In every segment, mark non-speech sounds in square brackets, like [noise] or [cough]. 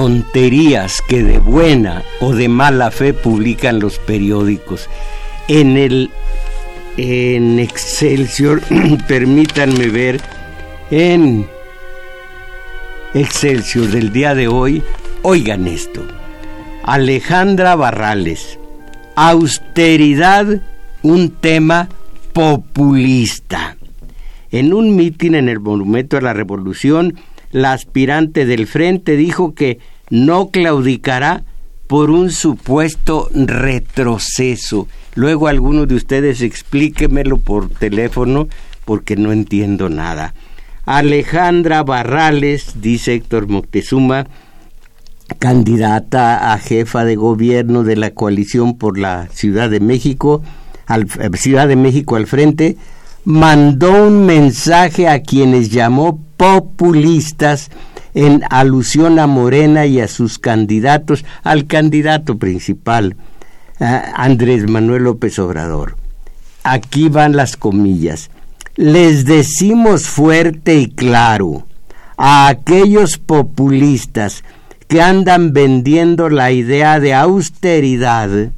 Tonterías que de buena o de mala fe publican los periódicos. En el en Excelsior, [clears throat] permítanme ver, en Excelsior del día de hoy, oigan esto. Alejandra Barrales, austeridad, un tema populista. En un mitin en el Monumento a la Revolución, la aspirante del frente dijo que no claudicará por un supuesto retroceso. Luego alguno de ustedes explíquemelo por teléfono porque no entiendo nada. Alejandra Barrales, dice Héctor Moctezuma, candidata a jefa de gobierno de la coalición por la Ciudad de México, al, eh, Ciudad de México al frente, mandó un mensaje a quienes llamó populistas en alusión a Morena y a sus candidatos, al candidato principal, Andrés Manuel López Obrador. Aquí van las comillas. Les decimos fuerte y claro a aquellos populistas que andan vendiendo la idea de austeridad,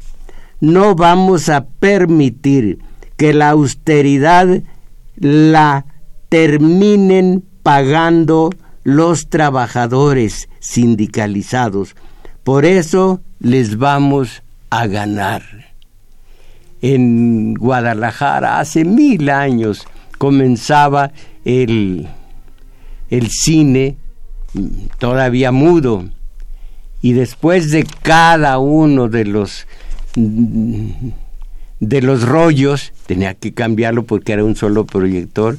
no vamos a permitir que la austeridad la terminen pagando los trabajadores sindicalizados. Por eso les vamos a ganar. En Guadalajara hace mil años comenzaba el, el cine todavía mudo y después de cada uno de los de los rollos, tenía que cambiarlo porque era un solo proyector,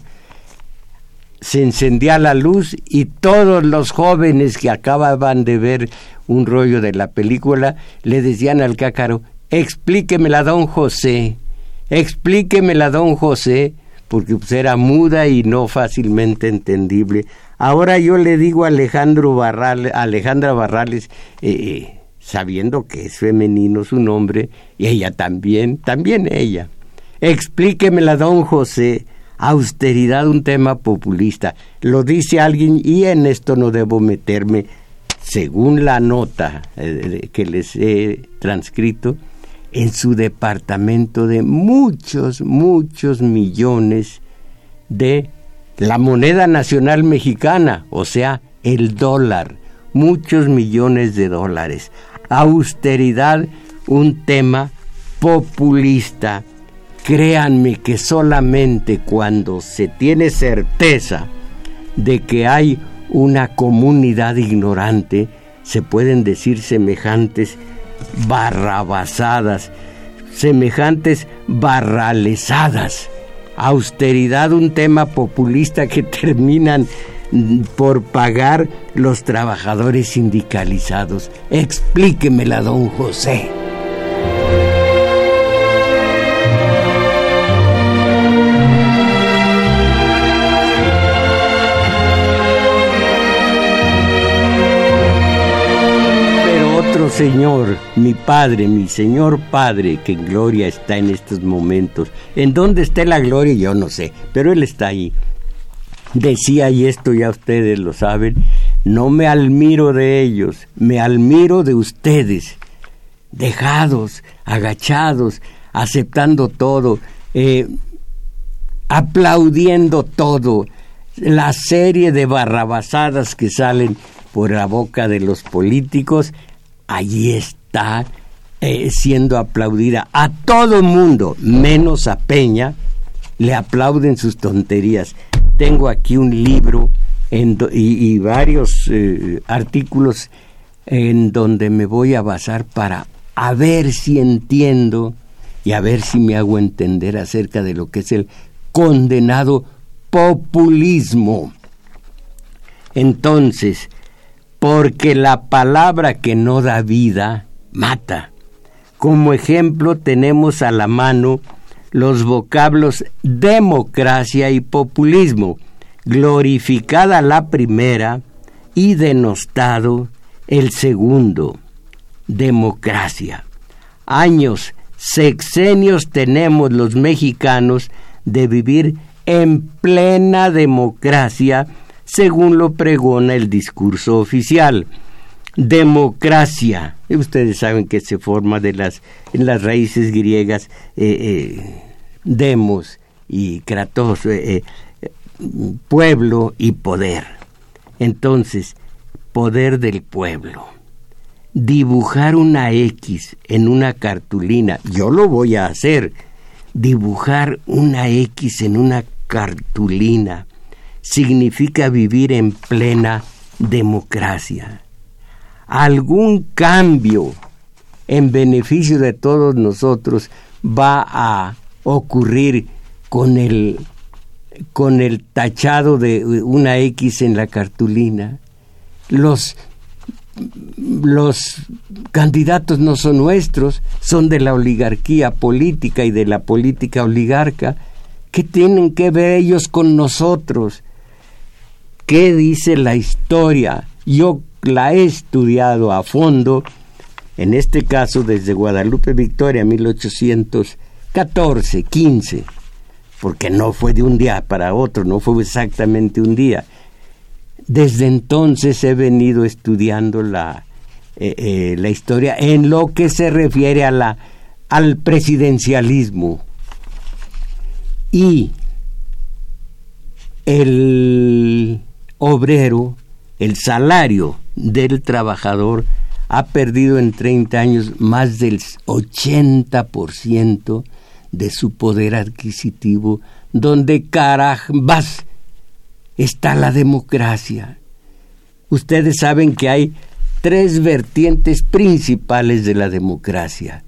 se encendía la luz y todos los jóvenes que acababan de ver un rollo de la película le decían al cácaro, explíquemela don José, explíquemela don José, porque pues, era muda y no fácilmente entendible. Ahora yo le digo a Alejandro Barrales, Alejandra Barrales, eh, eh, sabiendo que es femenino su nombre, y ella también, también ella. Explíquemela, don José. Austeridad, un tema populista. Lo dice alguien y en esto no debo meterme. Según la nota eh, que les he transcrito, en su departamento de muchos, muchos millones de la moneda nacional mexicana, o sea, el dólar, muchos millones de dólares austeridad un tema populista. Créanme que solamente cuando se tiene certeza de que hay una comunidad ignorante, se pueden decir semejantes barrabasadas, semejantes barralesadas. Austeridad, un tema populista que [laughs] terminan por pagar los trabajadores sindicalizados. Explíquemela, don José. Pero otro Señor, mi Padre, mi Señor Padre, que en gloria está en estos momentos. ¿En dónde está la gloria? Yo no sé, pero Él está ahí. Decía, y esto ya ustedes lo saben, no me admiro de ellos, me admiro de ustedes, dejados, agachados, aceptando todo, eh, aplaudiendo todo, la serie de barrabasadas que salen por la boca de los políticos, allí está eh, siendo aplaudida. A todo mundo, menos a Peña, le aplauden sus tonterías. Tengo aquí un libro y, varios eh, artículos en donde me voy a basar para a ver si entiendo y a ver si me hago entender acerca de lo que es el condenado populismo. Entonces, porque la palabra que no da vida mata. Como ejemplo tenemos a la mano los vocablos democracia y populismo, glorificada la primera y denostado el segundo. Democracia. Años, sexenios tenemos los mexicanos de vivir en plena democracia según lo pregona el discurso oficial. Democracia, ustedes saben que se forma de las, en las raíces griegas eh, eh, demos y kratos, eh, pueblo y poder. Entonces, poder del pueblo. Dibujar una X en una cartulina, yo lo voy a hacer. Dibujar una X en una cartulina significa vivir en plena democracia. Algún cambio en beneficio de todos nosotros va a ocurrir con el con el tachado de una X en la cartulina. Los los candidatos no son nuestros, son de la oligarquía política y de la política oligarca. ¿Qué tienen que ver ellos con nosotros? ¿Qué dice la historia? Yo la he estudiado a fondo, en este caso desde Guadalupe Victoria, 1814, 15, porque no fue de un día para otro, no fue exactamente un día. Desde entonces he venido estudiando la, eh, eh, la historia en lo que se refiere a la, al presidencialismo. Y el obrero, el salario del trabajador ha perdido en 30 años más del 80% de su poder adquisitivo, donde carambas está la democracia. Ustedes saben que hay tres vertientes principales de la democracia.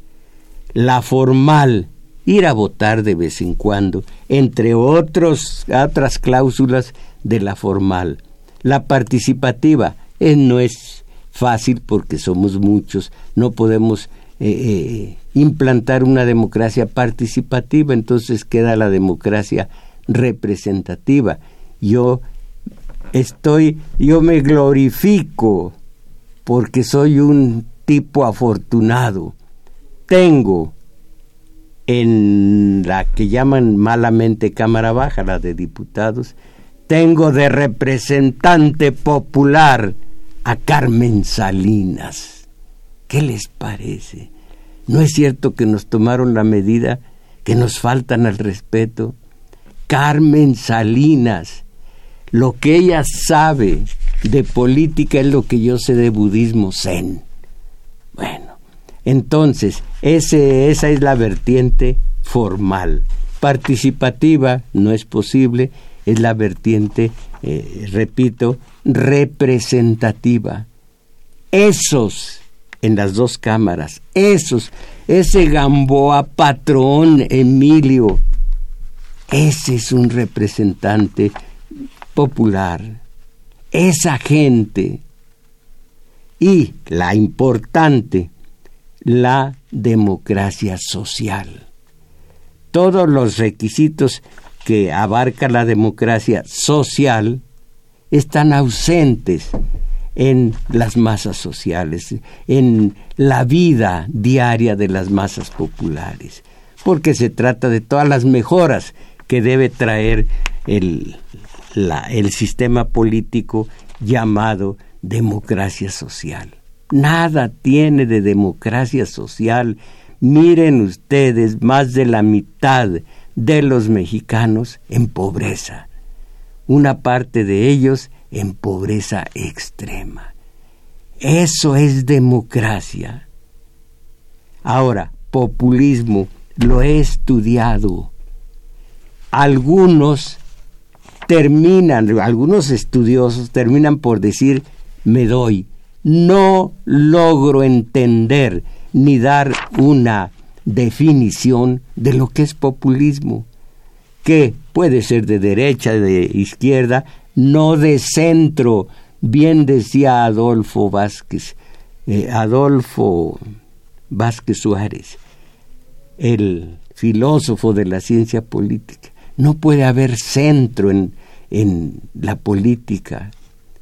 La formal, ir a votar de vez en cuando, entre otros, otras cláusulas de la formal. La participativa eh, no es fácil porque somos muchos, no podemos eh, eh, implantar una democracia participativa, entonces queda la democracia representativa. Yo estoy, yo me glorifico porque soy un tipo afortunado. Tengo en la que llaman malamente Cámara Baja, la de diputados, tengo de representante popular a Carmen Salinas. ¿Qué les parece? ¿No es cierto que nos tomaron la medida, que nos faltan al respeto? Carmen Salinas, lo que ella sabe de política es lo que yo sé de budismo zen. Bueno, entonces, ese, esa es la vertiente formal. Participativa no es posible es la vertiente, eh, repito, representativa. Esos, en las dos cámaras, esos, ese Gamboa patrón Emilio, ese es un representante popular, esa gente. Y la importante, la democracia social. Todos los requisitos que abarca la democracia social están ausentes en las masas sociales, en la vida diaria de las masas populares, porque se trata de todas las mejoras que debe traer el, el sistema político llamado democracia social. Nada tiene de democracia social. Miren ustedes, más de la mitad de los mexicanos en pobreza. Una parte de ellos en pobreza extrema. Eso es democracia. Ahora, populismo, lo he estudiado. Algunos terminan, algunos estudiosos terminan por decir, me doy. No logro entender ni dar una definición de lo que es populismo, que puede ser de derecha, de izquierda, no de centro. Bien decía Adolfo Vázquez, eh, Adolfo Vázquez Suárez, el filósofo de la ciencia política. No puede haber centro en, en la política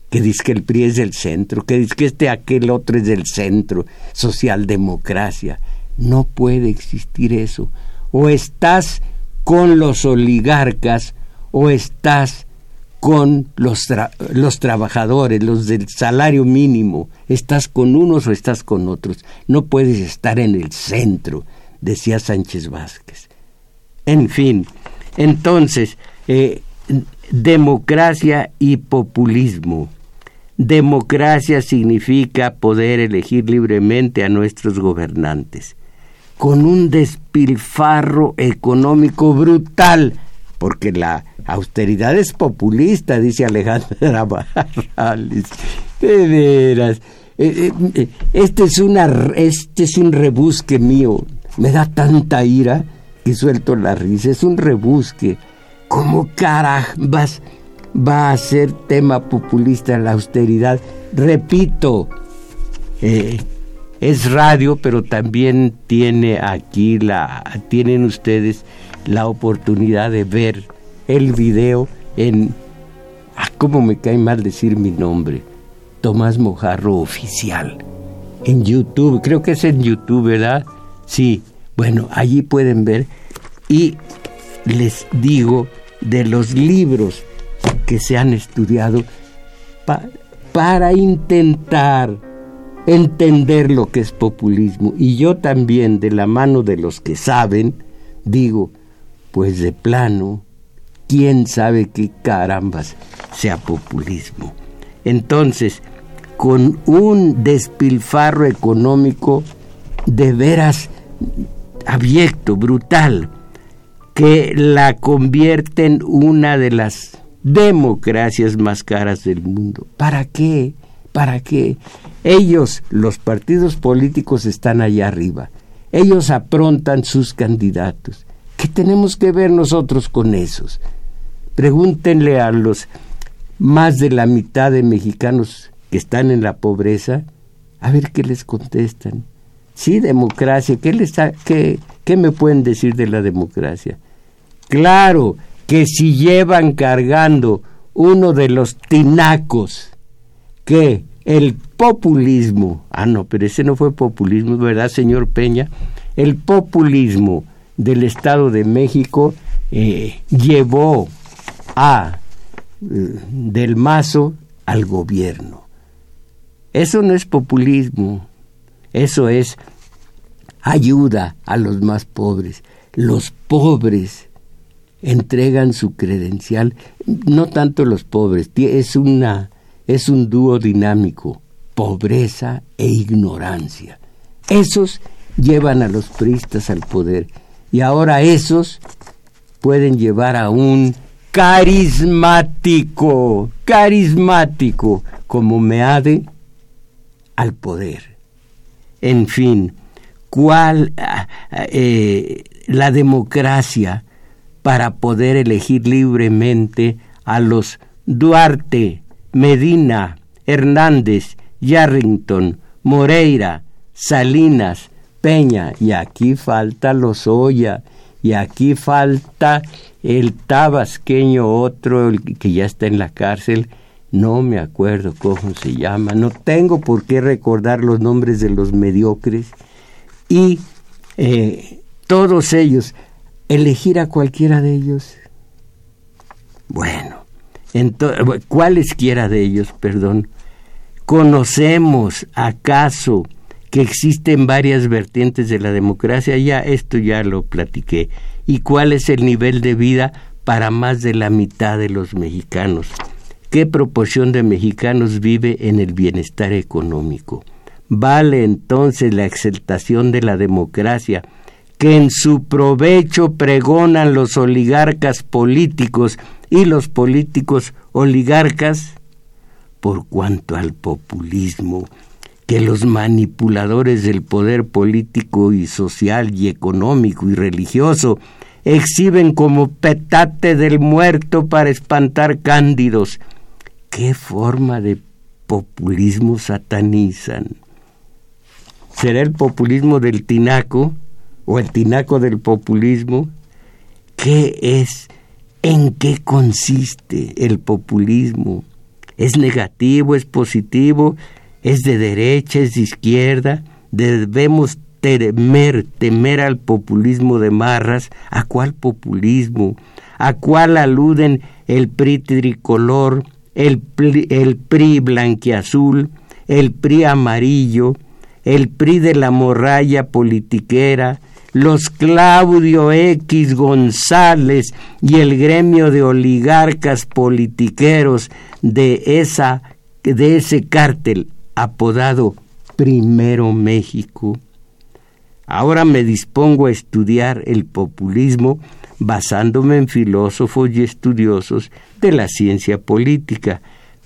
que dice que el PRI es del centro, que dice que este aquel otro es del centro, socialdemocracia. No puede existir eso. O estás con los oligarcas o estás con los, los trabajadores, los del salario mínimo. Estás con unos o estás con otros. No puedes estar en el centro, decía Sánchez Vázquez. En fin, entonces, eh, democracia y populismo. Democracia significa poder elegir libremente a nuestros gobernantes, con un despilfarro económico brutal, porque la austeridad es populista, dice Alejandra Barrales. De veras. Eh, eh, este es, este es un rebusque mío. Me da tanta ira que suelto la risa. Es un rebusque. ¿Cómo carambas va a ser tema populista la austeridad? Repito, eh, es radio, pero también tiene aquí la, tienen ustedes la oportunidad de ver el video en, ah, cómo me cae mal decir mi nombre, Tomás Mojarro Oficial, en YouTube, creo que es en YouTube, ¿verdad? Sí, bueno, allí pueden ver y les digo de los libros que se han estudiado para intentar entender lo que es populismo. Y yo también, de la mano de los que saben, digo, pues de plano, quién sabe qué carambas sea populismo. Entonces, con un despilfarro económico de veras abyecto, brutal, que la convierte en una de las democracias más caras del mundo. ¿Para qué? ¿Para qué? Ellos, los partidos políticos, están allá arriba. Ellos aprontan sus candidatos. ¿Qué tenemos que ver nosotros con esos? Pregúntenle a los más de la mitad de mexicanos que están en la pobreza, a ver qué les contestan. Sí, democracia, ¿qué, les qué, ¿qué me pueden decir de la democracia? Claro que si llevan cargando uno de los tinacos que el populismo, ah no, pero ese no fue populismo, ¿verdad, señor Peña? El populismo del Estado de México eh, llevó a eh, del Mazo al gobierno. Eso no es populismo, eso es ayuda a los más pobres. Los pobres entregan su credencial, no tanto los pobres, es una es un dúo dinámico, pobreza e ignorancia. Esos llevan a los priistas al poder y ahora esos pueden llevar a un carismático, carismático como Meade al poder. En fin, ¿cuál ah, eh, la democracia para poder elegir libremente a los Duarte, Medina, Hernández, Yarrington, Moreira, Salinas, Peña, y aquí falta Lozoya, y aquí falta el tabasqueño otro, el que ya está en la cárcel, no me acuerdo cómo se llama, no tengo por qué recordar los nombres de los mediocres, y eh, todos ellos, elegir a cualquiera de ellos. Bueno, cualesquiera de ellos, perdón, conocemos acaso que existen varias vertientes de la democracia, ya esto ya lo platiqué, y cuál es el nivel de vida para más de la mitad de los mexicanos. ¿Qué proporción de mexicanos vive en el bienestar económico? ¿Vale entonces la exaltación de la democracia que en su provecho pregonan los oligarcas políticos y los políticos oligarcas? Por cuanto al populismo, que los manipuladores del poder político y social y económico y religioso exhiben como petate del muerto para espantar cándidos ¿Qué forma de populismo satanizan? ¿Será el populismo del tinaco o el tinaco del populismo? ¿Qué es? ¿En qué consiste el populismo? ¿Es negativo? ¿Es positivo? ¿Es de derecha? ¿Es de izquierda? Debemos temer, temer al populismo de Marras. ¿A cuál populismo? ¿A cuál aluden el PRI tricolor, el, el PRI blanquiazul, el PRI amarillo, el PRI de la morralla politiquera, los Claudio X González y el gremio de oligarcas politiqueros de, esa, de ese cártel apodado Primero México. Ahora me dispongo a estudiar el populismo basándome en filósofos y estudiosos de la ciencia política.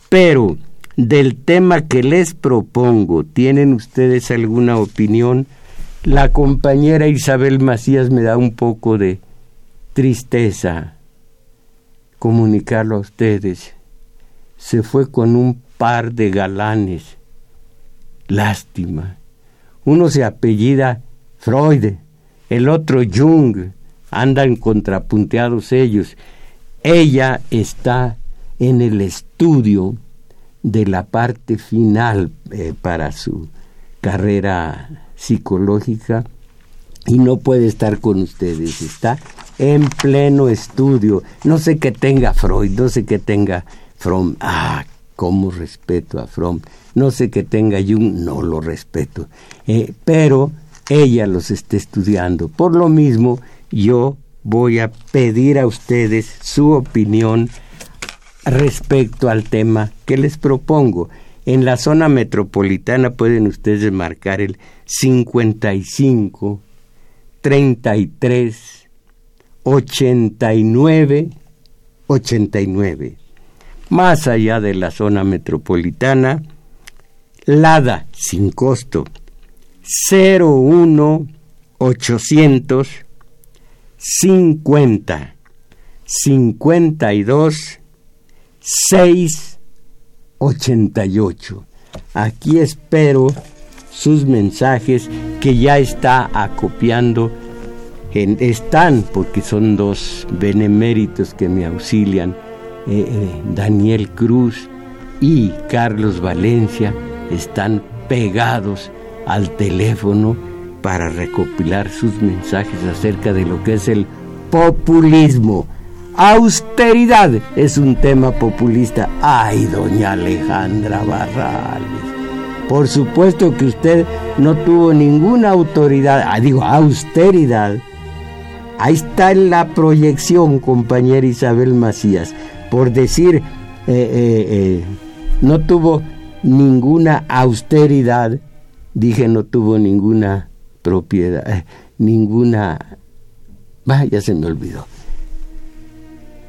Pero del tema que les propongo, ¿tienen ustedes alguna opinión? La compañera Isabel Macías me da un poco de tristeza comunicarlo a ustedes. Se fue con un par de galanes. Lástima. Uno se apellida Freud, el otro Jung, andan contrapunteados ellos. Ella está en el estudio de la parte final eh, para su carrera psicológica y no puede estar con ustedes, está en pleno estudio. No sé qué tenga Freud, no sé qué tenga Fromm. Ah, cómo respeto a Fromm. No sé qué tenga Jung, no lo respeto. Eh, pero ella los está estudiando. Por lo mismo, yo voy a pedir a ustedes su opinión respecto al tema que les propongo. En la zona metropolitana pueden ustedes marcar el 55 33 89 89. Más allá de la zona metropolitana, LADA sin costo 01 800 50 52 6 88. Aquí espero sus mensajes que ya está acopiando. Están, porque son dos beneméritos que me auxilian, eh, eh, Daniel Cruz y Carlos Valencia, están pegados al teléfono para recopilar sus mensajes acerca de lo que es el populismo. Austeridad es un tema populista. Ay, doña Alejandra Barrales. Por supuesto que usted no tuvo ninguna autoridad, ah, digo, austeridad. Ahí está la proyección, compañera Isabel Macías, por decir, eh, eh, eh, no tuvo ninguna austeridad, dije no tuvo ninguna propiedad, ninguna... Vaya, se me olvidó.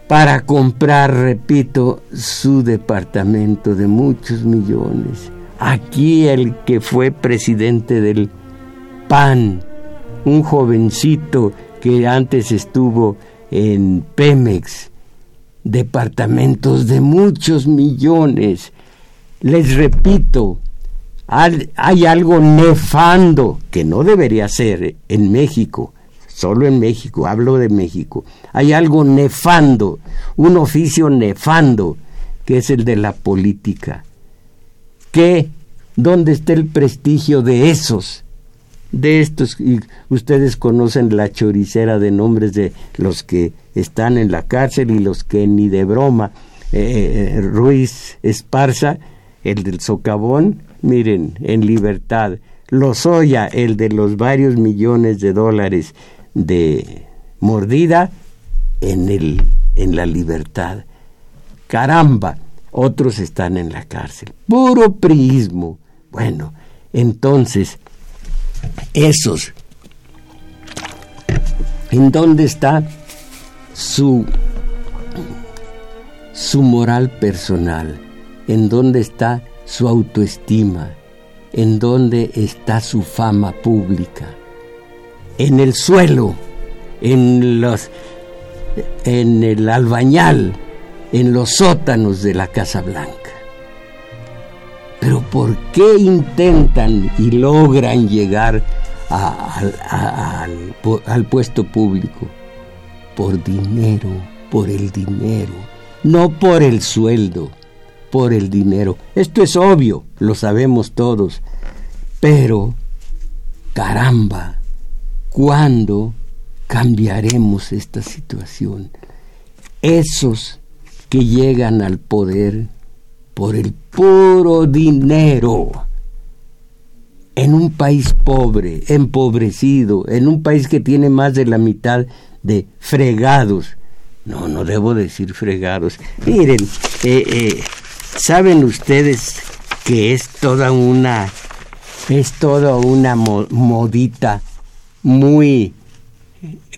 Para comprar, repito, su departamento de muchos millones. Aquí el que fue presidente del PAN, un jovencito que antes estuvo en Pemex, departamentos de muchos millones. Les repito, hay algo nefando que no debería ser en México, solo en México, hablo de México. Hay algo nefando, un oficio nefando que es el de la política. ¿Qué? ¿Dónde está el prestigio de esos? De estos, y ustedes conocen la choricera de nombres de los que están en la cárcel y los que ni de broma. Eh, eh, Ruiz Esparza, el del socavón, miren, en libertad. Lozoya, el de los varios millones de dólares de mordida, en, en la libertad. Caramba, otros están en la cárcel. Puro priismo. Bueno, entonces, esos, ¿en dónde está su, su moral personal? ¿En dónde está su autoestima? ¿En dónde está su fama pública? En el suelo, en los en el albañal, en los sótanos de la Casa Blanca. Pero ¿por qué intentan y logran llegar al puesto público? Por dinero, por el dinero, no por el sueldo, por el dinero. Esto es obvio, lo sabemos todos. Pero, caramba, ¿cuándo cambiaremos esta situación? Esos que llegan al poder por el puro dinero, en un país pobre, empobrecido, en un país que tiene más de la mitad de fregados. No, no debo decir fregados. Miren, eh, eh, saben ustedes que es toda una, es toda una modita muy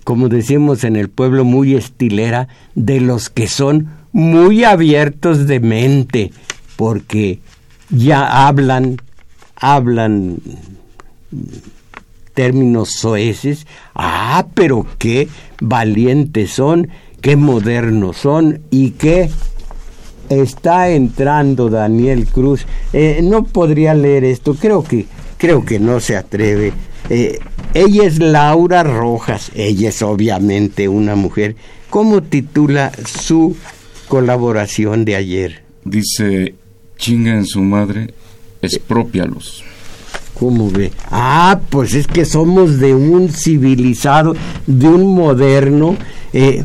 como decimos en el pueblo, muy estilera, de los que son muy abiertos de mente, porque ya hablan, hablan términos soeces, ah, pero qué valientes son, qué modernos son y qué está entrando Daniel Cruz. Eh, no podría leer esto, creo que, creo que no se atreve. Eh, ella es Laura Rojas, ella es obviamente una mujer. ¿Cómo titula su colaboración de ayer? Dice, chinga en su madre, expropialos. ¿Cómo ve? Ah, pues es que somos de un civilizado, de un moderno. Eh,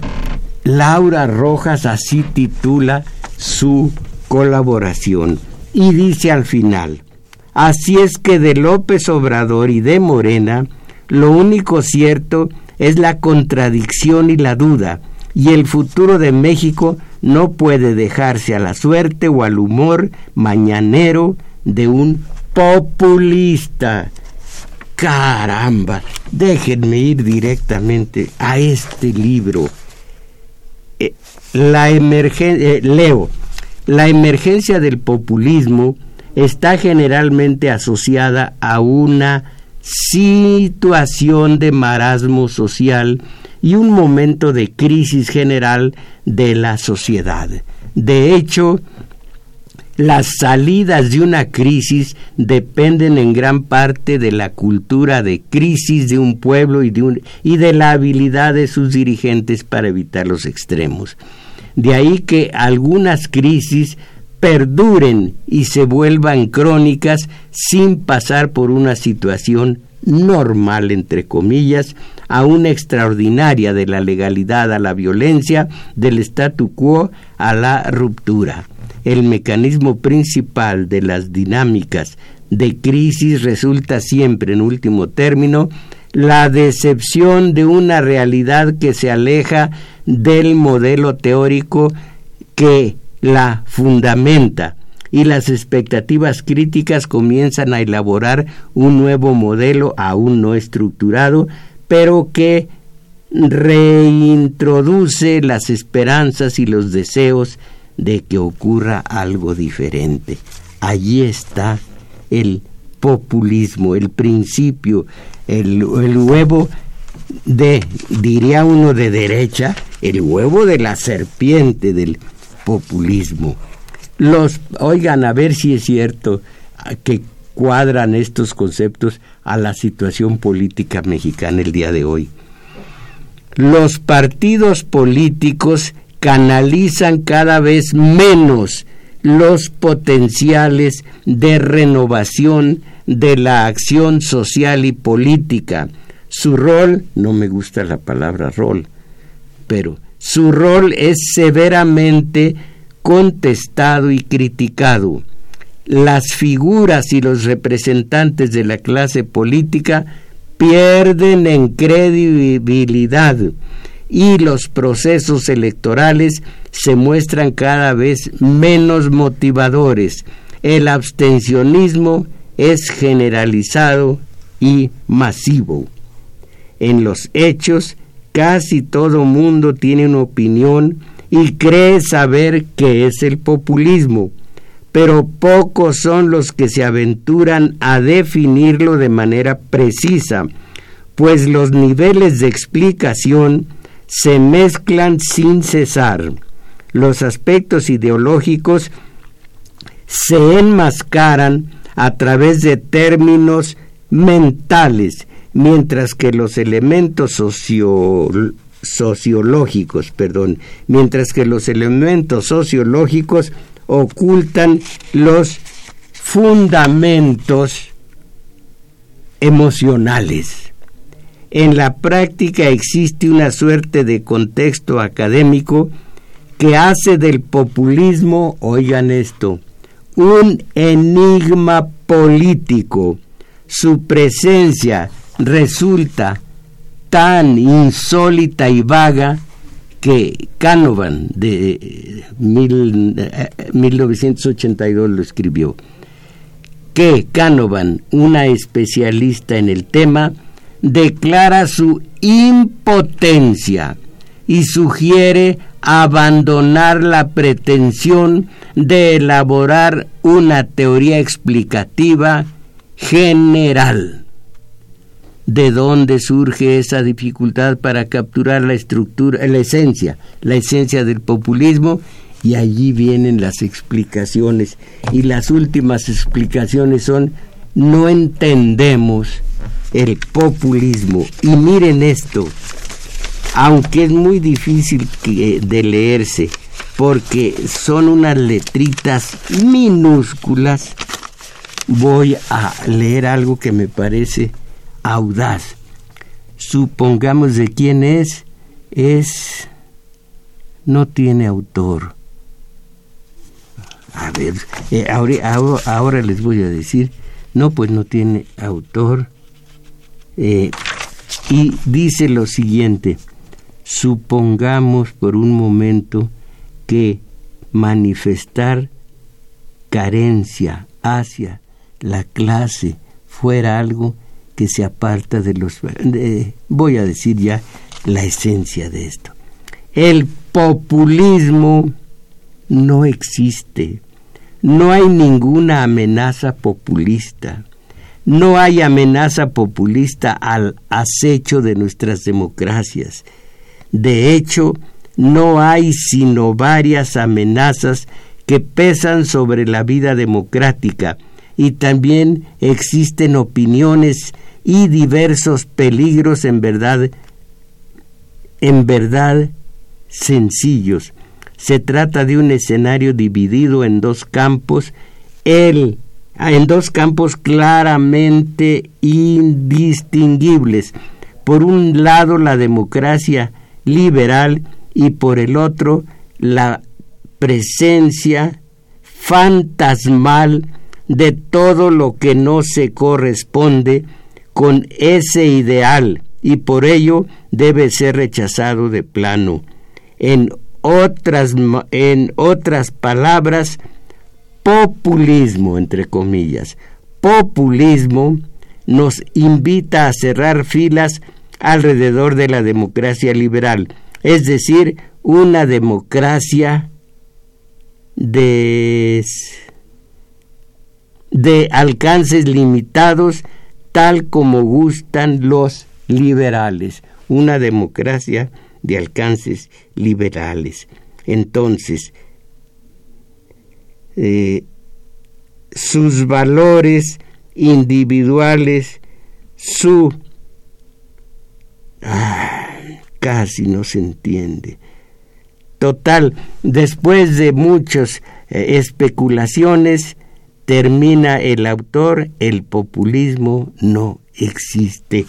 Laura Rojas así titula su colaboración y dice al final, así es que de López Obrador y de Morena, lo único cierto es la contradicción y la duda, y el futuro de México no puede dejarse a la suerte o al humor mañanero de un populista. Caramba, déjenme ir directamente a este libro. Eh, la eh, leo, la emergencia del populismo está generalmente asociada a una situación de marasmo social y un momento de crisis general de la sociedad. De hecho, las salidas de una crisis dependen en gran parte de la cultura de crisis de un pueblo y de, y de la habilidad de sus dirigentes para evitar los extremos. De ahí que algunas crisis perduren y se vuelvan crónicas sin pasar por una situación normal, entre comillas, a una extraordinaria de la legalidad a la violencia, del statu quo a la ruptura. El mecanismo principal de las dinámicas de crisis resulta siempre, en último término, la decepción de una realidad que se aleja del modelo teórico que la fundamenta y las expectativas críticas comienzan a elaborar un nuevo modelo aún no estructurado, pero que reintroduce las esperanzas y los deseos de que ocurra algo diferente. Allí está el populismo, el principio, el, el huevo de, diría uno de derecha, el huevo de la serpiente del populismo. Los, oigan, a ver si es cierto que cuadran estos conceptos a la situación política mexicana el día de hoy. Los partidos políticos canalizan cada vez menos los potenciales de renovación de la acción social y política. Su rol, no me gusta la palabra rol, pero su rol es severamente contestado y criticado. Las figuras y los representantes de la clase política pierden en credibilidad y los procesos electorales se muestran cada vez menos motivadores. El abstencionismo es generalizado y masivo. En los hechos, casi todo mundo tiene una opinión y cree saber qué es el populismo, pero pocos son los que se aventuran a definirlo de manera precisa, pues los niveles de explicación se mezclan sin cesar. Los aspectos ideológicos se enmascaran a través de términos mentales, mientras que los elementos sociológicos, perdón, mientras que los elementos sociológicos ocultan los fundamentos emocionales. En la práctica existe una suerte de contexto académico que hace del populismo, oigan esto, un enigma político. Su presencia resulta tan insólita y vaga que Canovan de 1982 eh, lo escribió. Que Canovan, una especialista en el tema, declara su impotencia y sugiere abandonar la pretensión de elaborar una teoría explicativa general. ¿De dónde surge esa dificultad para capturar la estructura, la esencia, la esencia del populismo? Y allí vienen las explicaciones. Y las últimas explicaciones son, no entendemos el populismo. Y miren esto, aunque es muy difícil de leerse, porque son unas letritas minúsculas, voy a leer algo que me parece audaz. Supongamos de quién es, es... no tiene autor. A ver, eh, ahora, les voy a decir, no, pues no tiene autor. Eh, y dice lo siguiente, supongamos por un momento que manifestar carencia hacia la clase fuera algo que se aparta de los... voy a decir ya la esencia de esto. El populismo no existe. No hay ninguna amenaza populista. No hay amenaza populista al acecho de nuestras democracias. De hecho, no hay sino varias amenazas que pesan sobre la vida democrática y también existen opiniones y diversos peligros en verdad en verdad sencillos. Se trata de un escenario dividido en dos campos, el en dos campos claramente indistinguibles. Por un lado la democracia liberal y por el otro la presencia fantasmal de todo lo que no se corresponde con ese ideal y por ello debe ser rechazado de plano. En otras, en otras palabras, populismo, entre comillas, populismo nos invita a cerrar filas alrededor de la democracia liberal, es decir, una democracia de, de alcances limitados tal como gustan los liberales, una democracia de alcances liberales. Entonces, eh, sus valores individuales, su Ah, casi no se entiende. Total, después de muchas eh, especulaciones, termina el autor, el populismo no existe.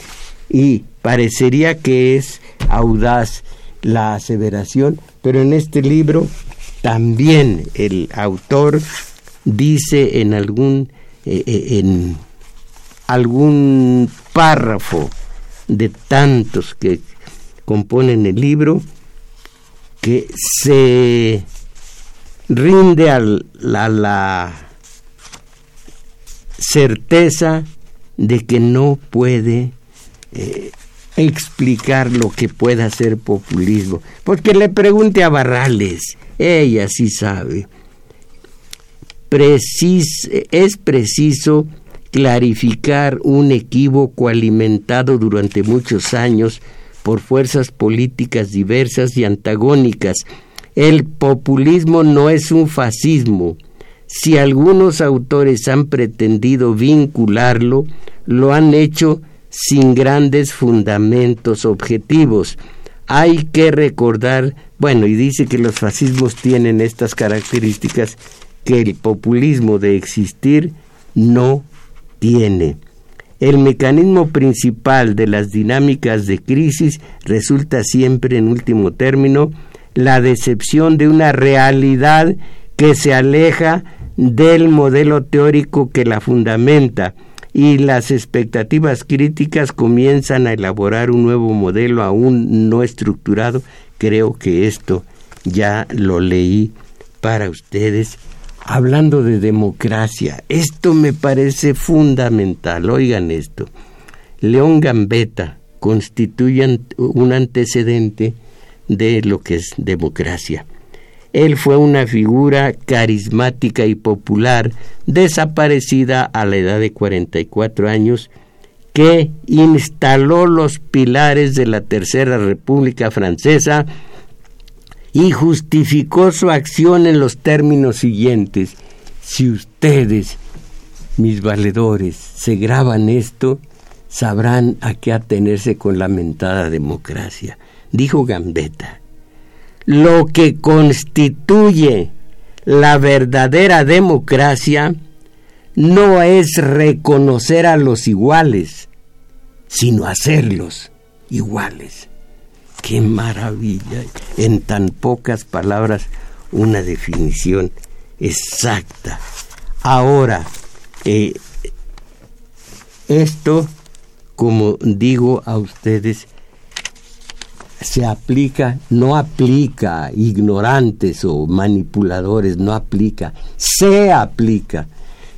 Y parecería que es audaz la aseveración, pero en este libro también el autor dice en algún, eh, eh, en algún párrafo de tantos que componen el libro, que se rinde a la, certeza de que no puede eh, explicar lo que pueda ser populismo. Porque le pregunte a Barrales, ella sí sabe. es preciso clarificar un equívoco alimentado durante muchos años por fuerzas políticas diversas y antagónicas. El populismo no es un fascismo. Si algunos autores han pretendido vincularlo, lo han hecho sin grandes fundamentos objetivos. Hay que recordar, bueno, y dice que los fascismos tienen estas características que el populismo de existir no tiene. El mecanismo principal de las dinámicas de crisis resulta siempre, en último término, la decepción de una realidad que se aleja del modelo teórico que la fundamenta y las expectativas críticas comienzan a elaborar un nuevo modelo aún no estructurado. Creo que esto ya lo leí para ustedes hablando de democracia, esto me parece fundamental. Oigan esto. León Gambetta constituye un antecedente de lo que es democracia. Él fue una figura carismática y popular, desaparecida a la edad de 44 años, que instaló los pilares de la Tercera República Francesa y justificó su acción en los términos siguientes. Si ustedes, mis valedores, se graban esto, sabrán a qué atenerse con la mentada democracia. Dijo Gambetta, lo que constituye la verdadera democracia no es reconocer a los iguales, sino hacerlos iguales. Qué maravilla. En tan pocas palabras, una definición exacta. Ahora, eh, esto, como digo a ustedes, se aplica, no aplica ignorantes o manipuladores, no aplica, se aplica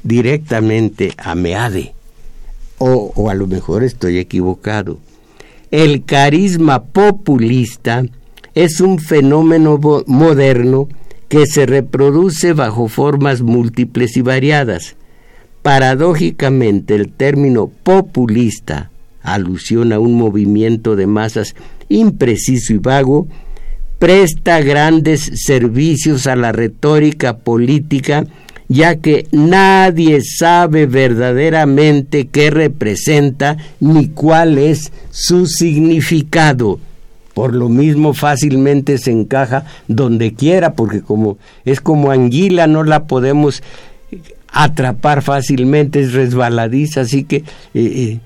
directamente a Meade. O, o a lo mejor estoy equivocado. El carisma populista es un fenómeno moderno que se reproduce bajo formas múltiples y variadas. Paradójicamente, el término populista, alusión a un movimiento de masas impreciso y vago, presta grandes servicios a la retórica política ya que nadie sabe verdaderamente qué representa ni cuál es su significado. Por lo mismo fácilmente se encaja donde quiera, porque como es como anguila, no la podemos atrapar fácilmente, es resbaladiza, así que eh, eh,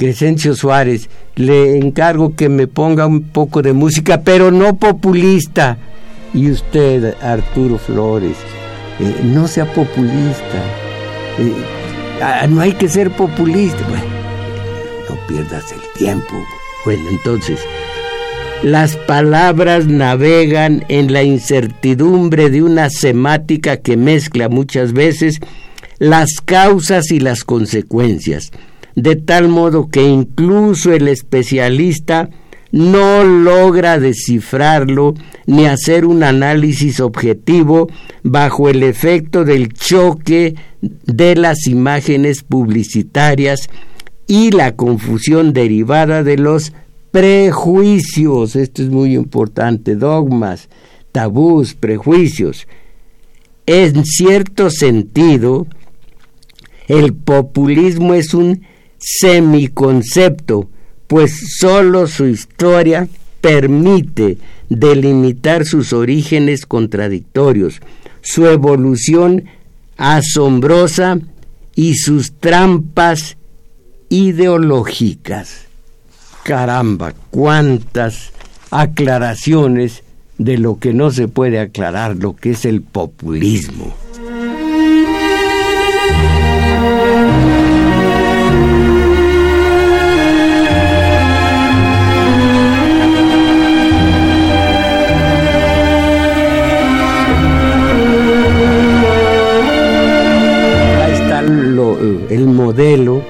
Crescencio Suárez, le encargo que me ponga un poco de música, pero no populista. Y usted, Arturo Flores, eh, no sea populista. Eh, ah, no hay que ser populista. Bueno, no pierdas el tiempo. Bueno, entonces, las palabras navegan en la incertidumbre de una semática que mezcla muchas veces las causas y las consecuencias, de tal modo que incluso el especialista no logra descifrarlo ni hacer un análisis objetivo bajo el efecto del choque de las imágenes publicitarias y la confusión derivada de los prejuicios. Esto es muy importante, dogmas, tabús, prejuicios. En cierto sentido, el populismo es un semiconcepto pues solo su historia permite delimitar sus orígenes contradictorios, su evolución asombrosa y sus trampas ideológicas. Caramba, cuántas aclaraciones de lo que no se puede aclarar, lo que es el populismo. El modelo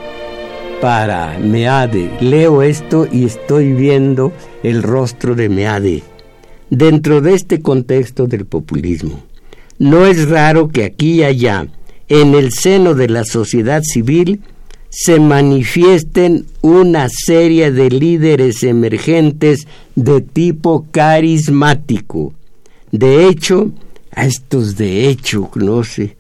para Meade. Leo esto y estoy viendo el rostro de Meade. Dentro de este contexto del populismo, no es raro que aquí y allá, en el seno de la sociedad civil, se manifiesten una serie de líderes emergentes de tipo carismático. De hecho, a estos de hecho, no sé,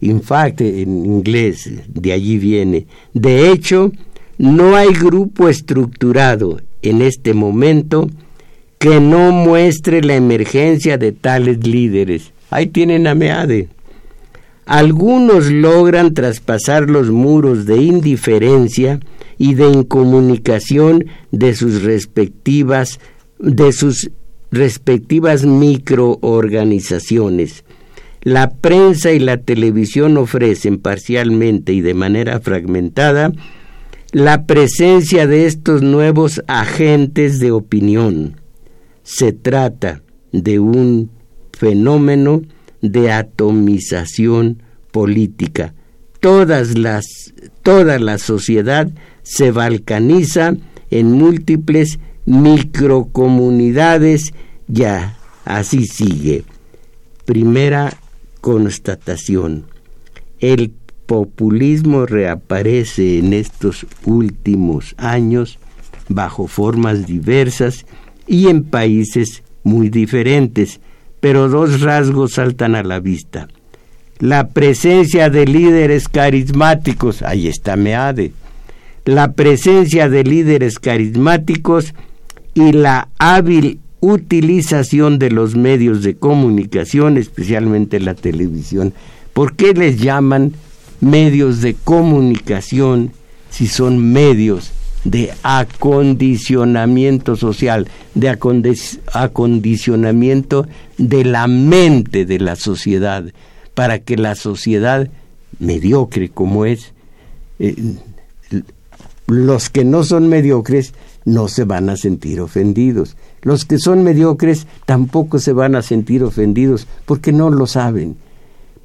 in fact en inglés, de allí viene. De hecho, no hay grupo estructurado en este momento que no muestre la emergencia de tales líderes. Ahí tienen a Meade. Algunos logran traspasar los muros de indiferencia y de incomunicación de sus respectivas de sus respectivas microorganizaciones la prensa y la televisión ofrecen parcialmente y de manera fragmentada la presencia de estos nuevos agentes de opinión. Se trata de un fenómeno de atomización política. Todas las, toda la sociedad se balcaniza en múltiples microcomunidades, ya así sigue. Primera constatación. El populismo reaparece en estos últimos años bajo formas diversas y en países muy diferentes, pero dos rasgos saltan a la vista. La presencia de líderes carismáticos, ahí está Meade, la presencia de líderes carismáticos y la hábil utilización de los medios de comunicación, especialmente la televisión. ¿Por qué les llaman medios de comunicación si son medios de acondicionamiento social, de acondicionamiento de la mente de la sociedad, para que la sociedad mediocre como es, eh, los que no son mediocres no se van a sentir ofendidos. Los que son mediocres tampoco se van a sentir ofendidos porque no lo saben.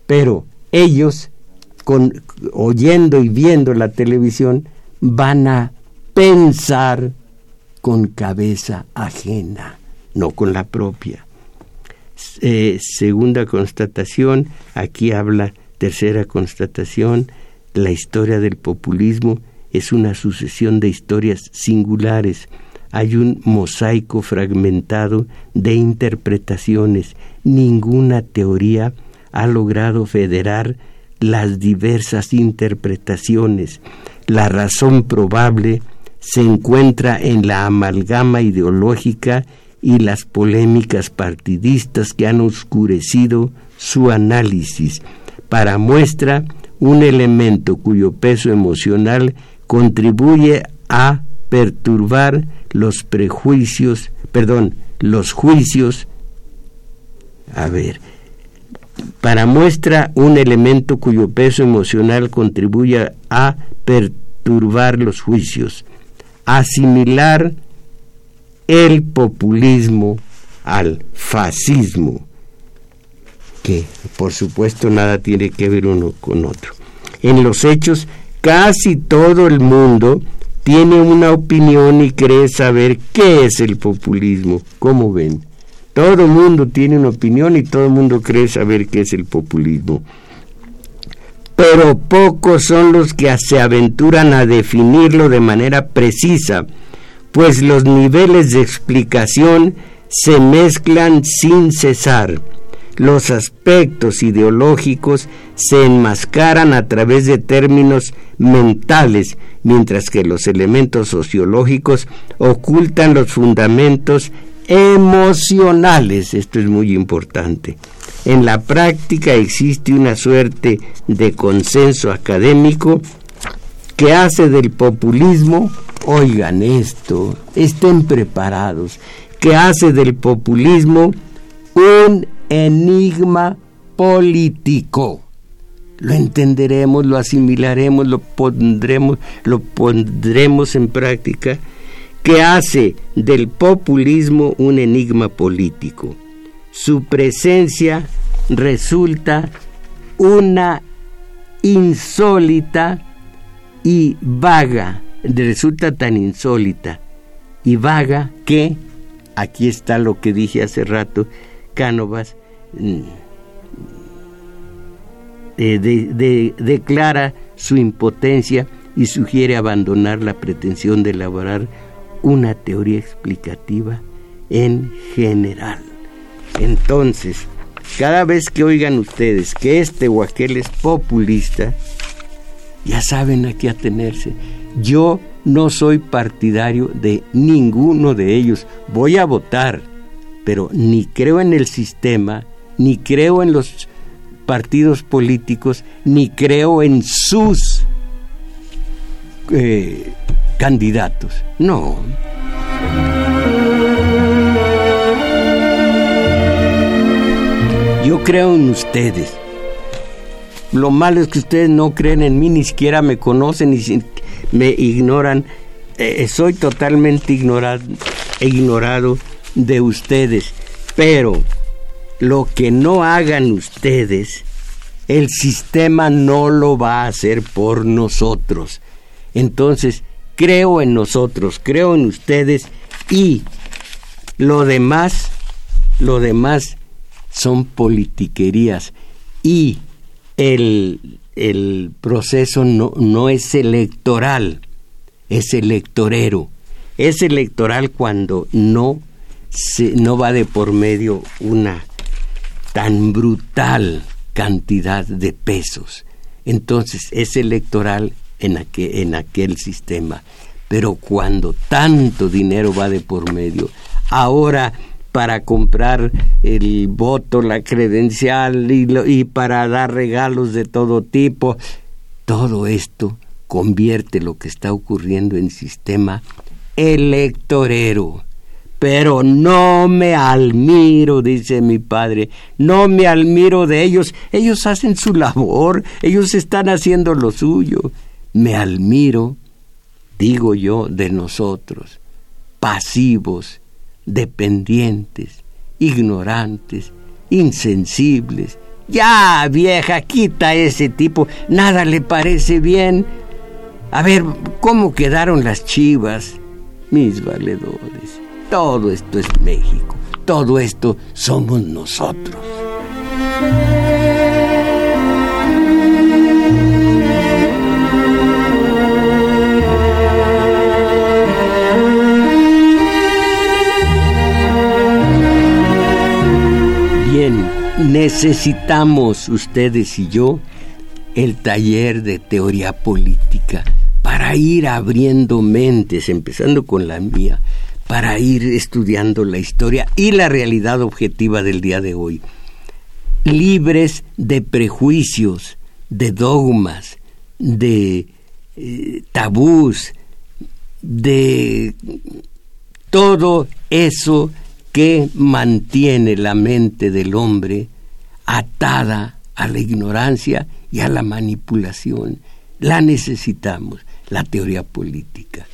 Pero ellos, con, oyendo y viendo la televisión, van a pensar con cabeza ajena, no con la propia. Eh, segunda constatación, aquí habla tercera constatación, la historia del populismo es una sucesión de historias singulares hay un mosaico fragmentado de interpretaciones. Ninguna teoría ha logrado federar las diversas interpretaciones. La razón probable se encuentra en la amalgama ideológica y las polémicas partidistas que han oscurecido su análisis. Para muestra, un elemento cuyo peso emocional contribuye a perturbar los prejuicios, perdón, los juicios. A ver, para muestra un elemento cuyo peso emocional contribuye a perturbar los juicios, asimilar el populismo al fascismo, que por supuesto nada tiene que ver uno con otro. En los hechos, casi todo el mundo tiene una opinión y cree saber qué es el populismo. ¿Cómo ven? Todo el mundo tiene una opinión y todo el mundo cree saber qué es el populismo. Pero pocos son los que se aventuran a definirlo de manera precisa, pues los niveles de explicación se mezclan sin cesar. Los aspectos ideológicos se enmascaran a través de términos mentales, mientras que los elementos sociológicos ocultan los fundamentos emocionales. Esto es muy importante. En la práctica existe una suerte de consenso académico que hace del populismo, oigan esto, estén preparados, que hace del populismo un enigma político. Lo entenderemos, lo asimilaremos, lo pondremos, lo pondremos en práctica, que hace del populismo un enigma político. Su presencia resulta una insólita y vaga, resulta tan insólita y vaga que, aquí está lo que dije hace rato, Cánovas mm, eh, declara su impotencia y sugiere abandonar la pretensión de elaborar una teoría explicativa en general. Entonces, cada vez que oigan ustedes que este o aquel es populista, ya saben a qué atenerse. Yo no soy partidario de ninguno de ellos. Voy a votar, pero ni creo en el sistema, ni creo en los partidos políticos, ni creo en sus eh, candidatos. No. Yo creo en ustedes. Lo malo es que ustedes no creen en mí, ni siquiera me conocen, ni me ignoran. Eh, soy totalmente ignorado de ustedes. Pero lo que no hagan ustedes, el sistema no lo va a hacer por nosotros. Entonces, creo en nosotros, creo en ustedes y lo demás, lo demás son politiquerías y el, el proceso no, no es electoral, es electorero. Es electoral cuando no, se, no va de por medio una tan brutal cantidad de pesos. Entonces es electoral en aquel, sistema. Pero cuando tanto dinero va de por medio, ahora para comprar el voto, la credencial y, y para dar regalos de todo tipo. Todo esto convierte lo que está ocurriendo en sistema electorero. Pero no me admiro, dice mi padre, no me admiro de ellos. Ellos hacen su labor, ellos están haciendo lo suyo. Me admiro, digo yo, de nosotros, pasivos, dependientes, ignorantes, insensibles. Ya, vieja, quita ese tipo, nada le parece bien. A ver, ¿cómo quedaron las chivas? Mis valedores, todo esto es México, todo esto somos nosotros. necesitamos ustedes y yo el taller de teoría política para ir abriendo mentes, empezando con la mía, para ir estudiando la historia y la realidad objetiva del día de hoy, libres de prejuicios, de dogmas, de eh, tabús, de todo eso que mantiene la mente del hombre atada a la ignorancia y a la manipulación. La necesitamos, la teoría política.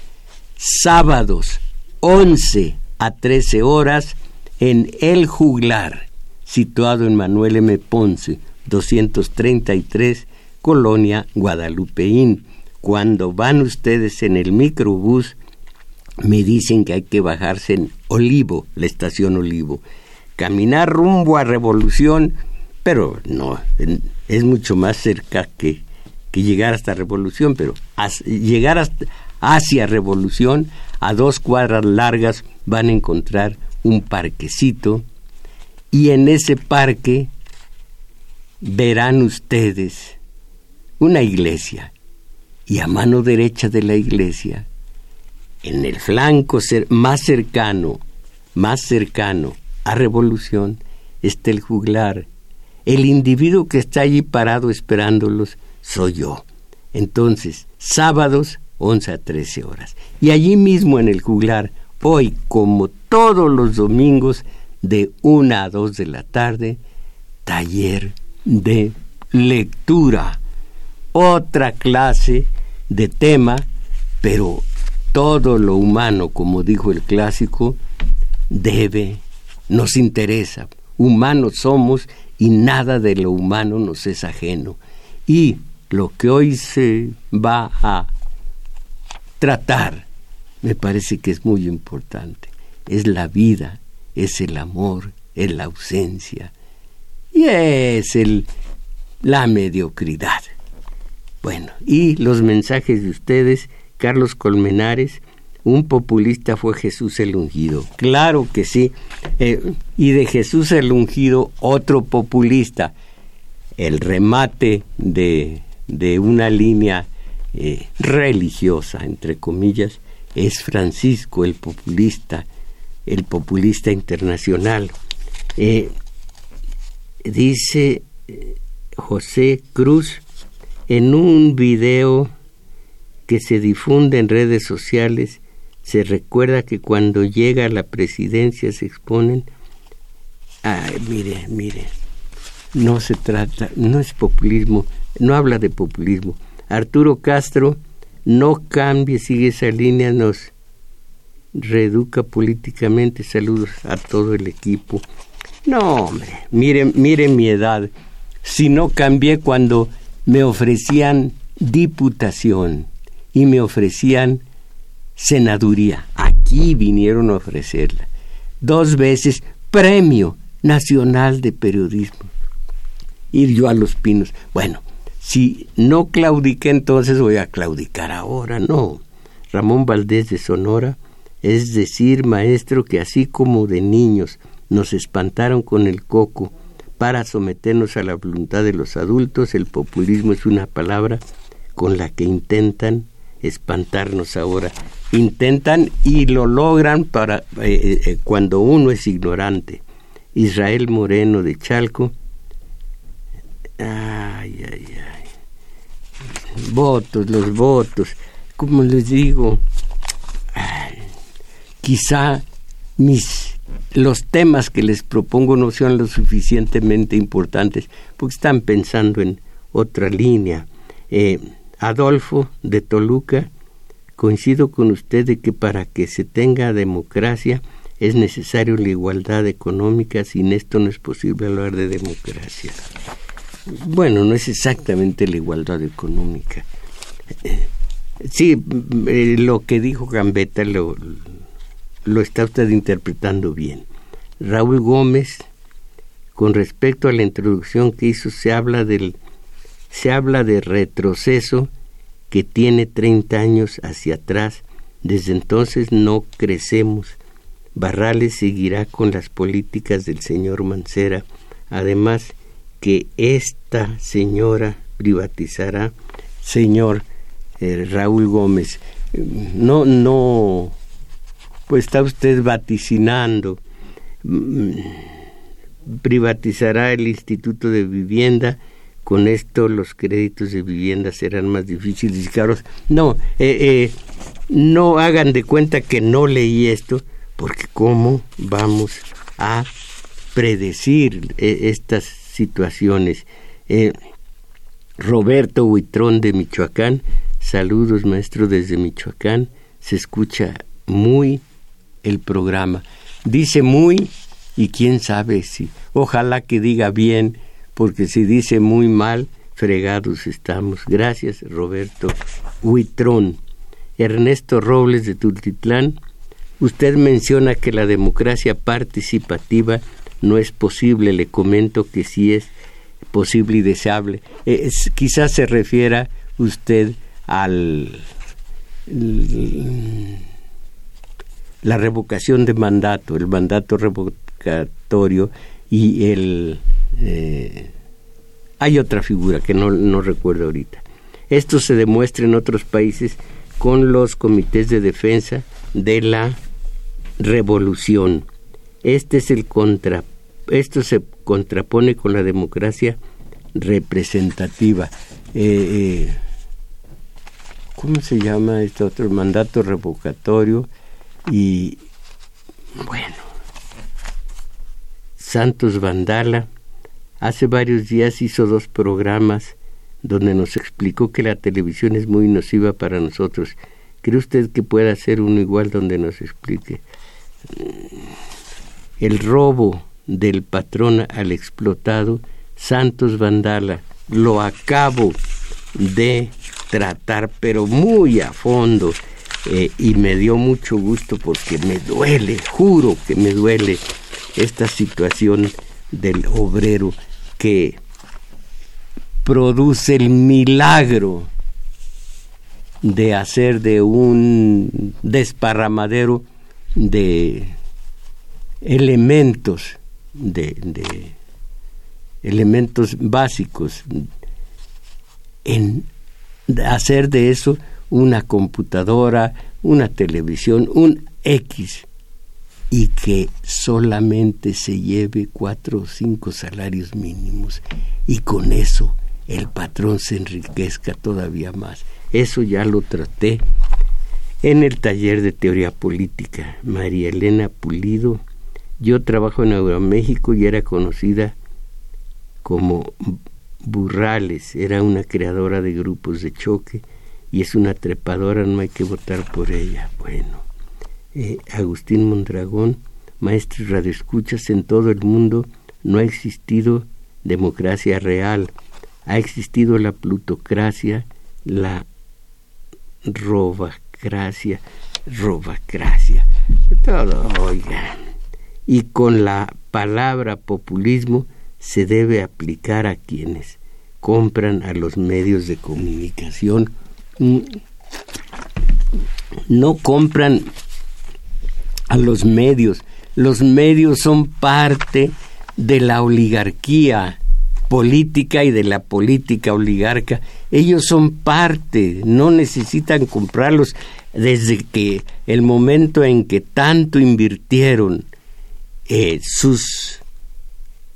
Sábados, 11 a 13 horas, en El Juglar, situado en Manuel M. Ponce, 233, Colonia Guadalupeín. Cuando van ustedes en el microbús, me dicen que hay que bajarse en Olivo, la estación Olivo. Caminar rumbo a Revolución, pero no, es mucho más cerca que, que llegar hasta Revolución, pero llegar hasta, hacia Revolución, a dos cuadras largas van a encontrar un parquecito y en ese parque verán ustedes una iglesia y a mano derecha de la iglesia, en el flanco más cercano, más cercano a Revolución, está el juglar. El individuo que está allí parado esperándolos soy yo. Entonces, sábados 11 a 13 horas. Y allí mismo en el juglar, hoy como todos los domingos, de 1 a 2 de la tarde, taller de lectura. Otra clase de tema, pero todo lo humano, como dijo el clásico, debe, nos interesa. Humanos somos y nada de lo humano nos es ajeno. Y lo que hoy se va a tratar, me parece que es muy importante. Es la vida, es el amor, es la ausencia y es el, la mediocridad. Bueno, y los mensajes de ustedes, Carlos Colmenares, un populista fue Jesús el ungido. Claro que sí. Eh, y de Jesús el ungido, otro populista. El remate de, de una línea eh, religiosa, entre comillas, es Francisco el populista, el populista internacional. Eh, dice eh, José Cruz en un video que se difunde en redes sociales, se recuerda que cuando llega a la presidencia se exponen... Mire, mire, no se trata, no es populismo, no habla de populismo, Arturo Castro no cambie, sigue esa línea, nos reeduca políticamente. Saludos a todo el equipo. No, hombre, miren, miren mi edad. Si no cambié cuando me ofrecían diputación y me ofrecían senaduría. Aquí vinieron a ofrecerla. Dos veces premio nacional de periodismo. Ir yo a los pinos. Bueno, si no claudiqué entonces voy a claudicar ahora, no. Ramón Valdés de Sonora, es decir, maestro, que así como de niños nos espantaron con el coco para someternos a la voluntad de los adultos, el populismo es una palabra con la que intentan espantarnos ahora. Intentan y lo logran para eh, eh, cuando uno es ignorante. Israel Moreno de Chalco. Ay votos, los votos, como les digo, quizá mis los temas que les propongo no sean lo suficientemente importantes porque están pensando en otra línea. Eh, Adolfo de Toluca, coincido con usted de que para que se tenga democracia es necesario la igualdad económica, sin esto no es posible hablar de democracia. Bueno, no es exactamente la igualdad económica. Sí, eh, lo que dijo Gambetta lo, lo está usted interpretando bien. Raúl Gómez, con respecto a la introducción que hizo, se habla del se habla de retroceso que tiene 30 años hacia atrás. Desde entonces no crecemos. Barrales seguirá con las políticas del señor Mancera. Además, que esta señora privatizará, señor eh, Raúl Gómez. No, no, pues está usted vaticinando. Mm, privatizará el Instituto de Vivienda. Con esto los créditos de vivienda serán más difíciles y caros. No, eh, eh, no hagan de cuenta que no leí esto, porque ¿cómo vamos a predecir estas situaciones. Eh, Roberto Huitrón de Michoacán, saludos maestro desde Michoacán, se escucha muy el programa. Dice muy y quién sabe si, ojalá que diga bien, porque si dice muy mal, fregados estamos. Gracias Roberto Huitrón. Ernesto Robles de Tultitlán, usted menciona que la democracia participativa no es posible, le comento que sí es posible y deseable. Quizás se refiera usted al la revocación de mandato, el mandato revocatorio y el... Eh, hay otra figura que no, no recuerdo ahorita. Esto se demuestra en otros países con los comités de defensa de la revolución. Este es el contra, esto se contrapone con la democracia representativa. Eh, eh, ¿Cómo se llama este otro? Mandato revocatorio y bueno, Santos Vandala hace varios días hizo dos programas donde nos explicó que la televisión es muy nociva para nosotros. ¿Cree usted que pueda hacer uno igual donde nos explique? El robo del patrón al explotado, Santos Vandala, lo acabo de tratar, pero muy a fondo, eh, y me dio mucho gusto porque me duele, juro que me duele esta situación del obrero que produce el milagro de hacer de un desparramadero de elementos, de, elementos básicos, en hacer de eso una computadora, una televisión, un X, y que solamente se lleve cuatro o cinco salarios mínimos, y con eso el patrón se enriquezca todavía más. Eso ya lo traté en el taller de teoría política. María Elena Pulido, yo trabajo en Agroméxico y era conocida como Burrales, era una creadora de grupos de choque y es una trepadora, no hay que votar por ella. Bueno, eh, Agustín Mondragón, maestro y radioescuchas en todo el mundo, no ha existido democracia real ha existido la plutocracia, la robacracia, robacracia, todo, oigan. Y con la palabra populismo se debe aplicar a quienes compran a los medios de comunicación. Mm, no compran a los medios, los medios son parte de la oligarquía política y de la política oligarca. Ellos son parte, no necesitan comprarlos desde que el momento en que tanto invirtieron eh, sus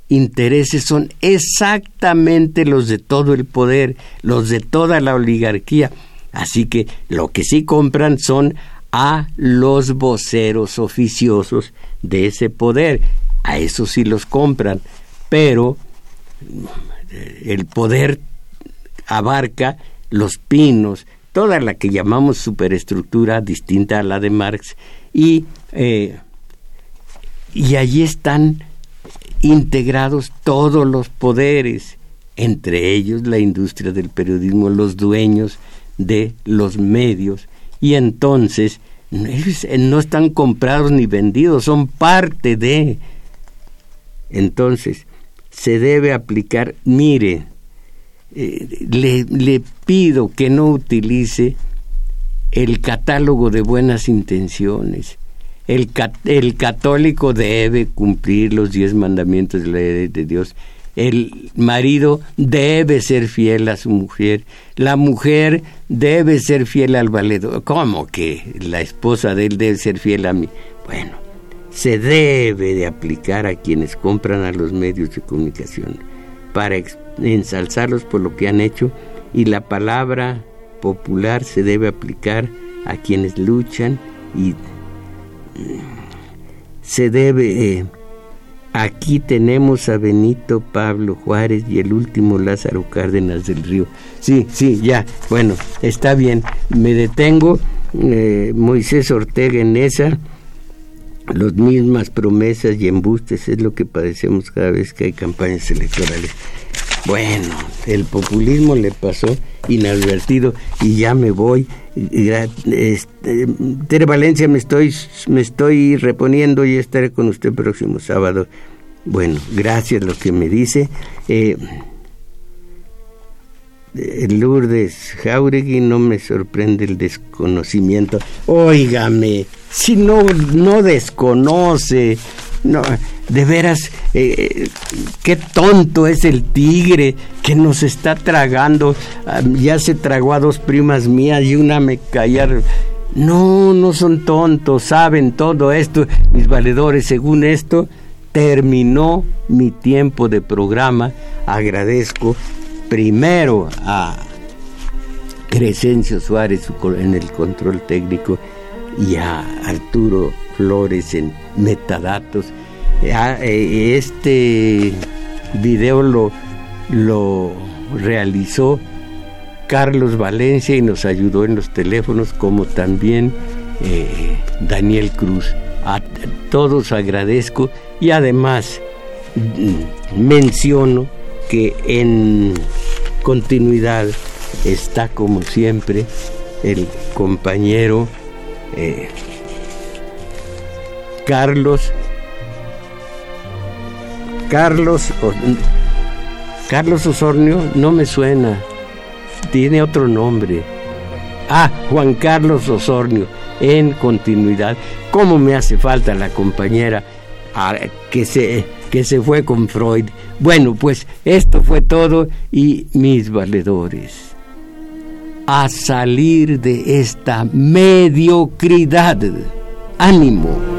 intereses son exactamente los de todo el poder, los de toda la oligarquía. Así que lo que sí compran son a los voceros oficiosos de ese poder. A eso sí los compran. Pero el poder abarca los pinos, toda la que llamamos superestructura distinta a la de Marx, y, eh, y allí están integrados todos los poderes, entre ellos la industria del periodismo, los dueños de los medios, y entonces no están comprados ni vendidos, son parte de. Entonces, se debe aplicar, mire, eh, le pido que no utilice el catálogo de buenas intenciones. El, el, católico debe cumplir los diez mandamientos de la ley de Dios. El marido debe ser fiel a su mujer. La mujer debe ser fiel al valedor. ¿Cómo que la esposa de él debe ser fiel a mí? Bueno, se debe de aplicar a quienes compran a los medios de comunicación para ensalzarlos por lo que han hecho y la palabra popular se debe aplicar a quienes luchan y se debe eh, aquí tenemos a Benito Pablo Juárez y el último Lázaro Cárdenas del Río. Sí sí ya bueno está bien. Me detengo eh, Moisés Ortega en esa. Las mismas promesas y embustes es lo que padecemos cada vez que hay campañas electorales. Bueno, el populismo le pasó inadvertido y ya me voy. Este, Tere Valencia, me estoy, me estoy reponiendo y estaré con usted el próximo sábado. Bueno, gracias lo que me dice. Eh, Lourdes Jauregui no me sorprende el desconocimiento. Óigame, si no, no desconoce, no, de veras, eh, qué tonto es el tigre que nos está tragando. Ya se tragó a dos primas mías y una me caía. No, no son tontos, saben todo esto, mis valedores. Según esto, terminó mi tiempo de programa. Agradezco primero a Crescencio Suárez en el control técnico y a Arturo Flores en metadatos. Ah, eh, este video lo, lo realizó Carlos Valencia y nos ayudó en los teléfonos, como también eh, Daniel Cruz. A todos agradezco y además mm, menciono que en continuidad está como siempre el compañero eh, Carlos. Carlos Carlos Osornio no me suena. Tiene otro nombre. Ah Juan Carlos Osornio en continuidad. Cómo me hace falta la compañera ah, que se que se fue con Freud. Bueno pues esto fue todo y mis valedores. A salir de esta mediocridad. Ánimo